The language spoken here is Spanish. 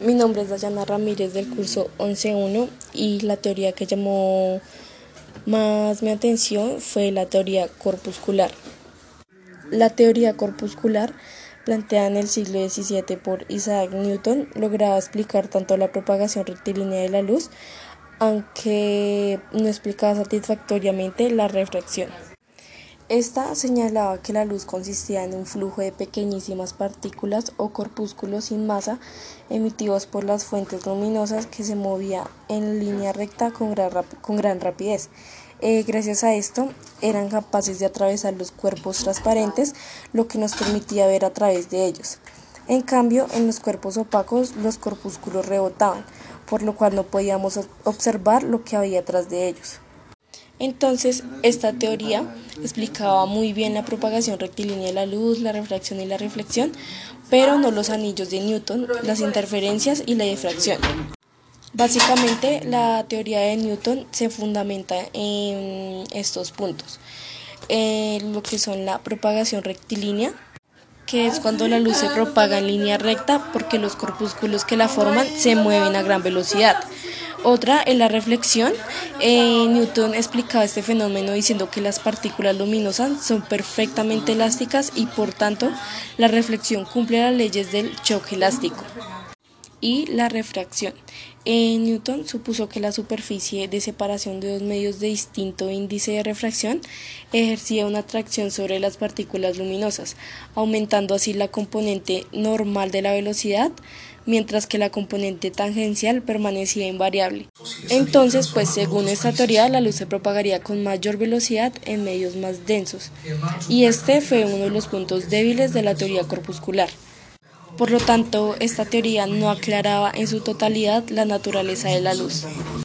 Mi nombre es Dayana Ramírez del curso 11.1 y la teoría que llamó más mi atención fue la teoría corpuscular. La teoría corpuscular, planteada en el siglo XVII por Isaac Newton, lograba explicar tanto la propagación rectilínea de la luz, aunque no explicaba satisfactoriamente la refracción. Esta señalaba que la luz consistía en un flujo de pequeñísimas partículas o corpúsculos sin masa emitidos por las fuentes luminosas que se movía en línea recta con gran, rapidez. Eh, gracias a esto eran capaces de atravesar los cuerpos transparentes, lo que nos permitía ver a través de ellos. En cambio, en los cuerpos opacos los corpúsculos rebotaban, por lo cual no podíamos observar lo que había atrás de ellos. Entonces, esta teoría explicaba muy bien la propagación rectilínea de la luz, la refracción y la reflexión, pero no los anillos de Newton, las interferencias y la difracción. Básicamente, la teoría de Newton se fundamenta en estos puntos, lo que son la propagación rectilínea, que es cuando la luz se propaga en línea recta porque los corpúsculos que la forman se mueven a gran velocidad. Otra es la reflexión. Eh, Newton explicaba este fenómeno diciendo que las partículas luminosas son perfectamente elásticas y por tanto la reflexión cumple las leyes del choque elástico. Y la refracción. Eh, Newton supuso que la superficie de separación de dos medios de distinto índice de refracción ejercía una atracción sobre las partículas luminosas, aumentando así la componente normal de la velocidad mientras que la componente tangencial permanecía invariable. Entonces, pues según esta teoría, la luz se propagaría con mayor velocidad en medios más densos, y este fue uno de los puntos débiles de la teoría corpuscular. Por lo tanto, esta teoría no aclaraba en su totalidad la naturaleza de la luz.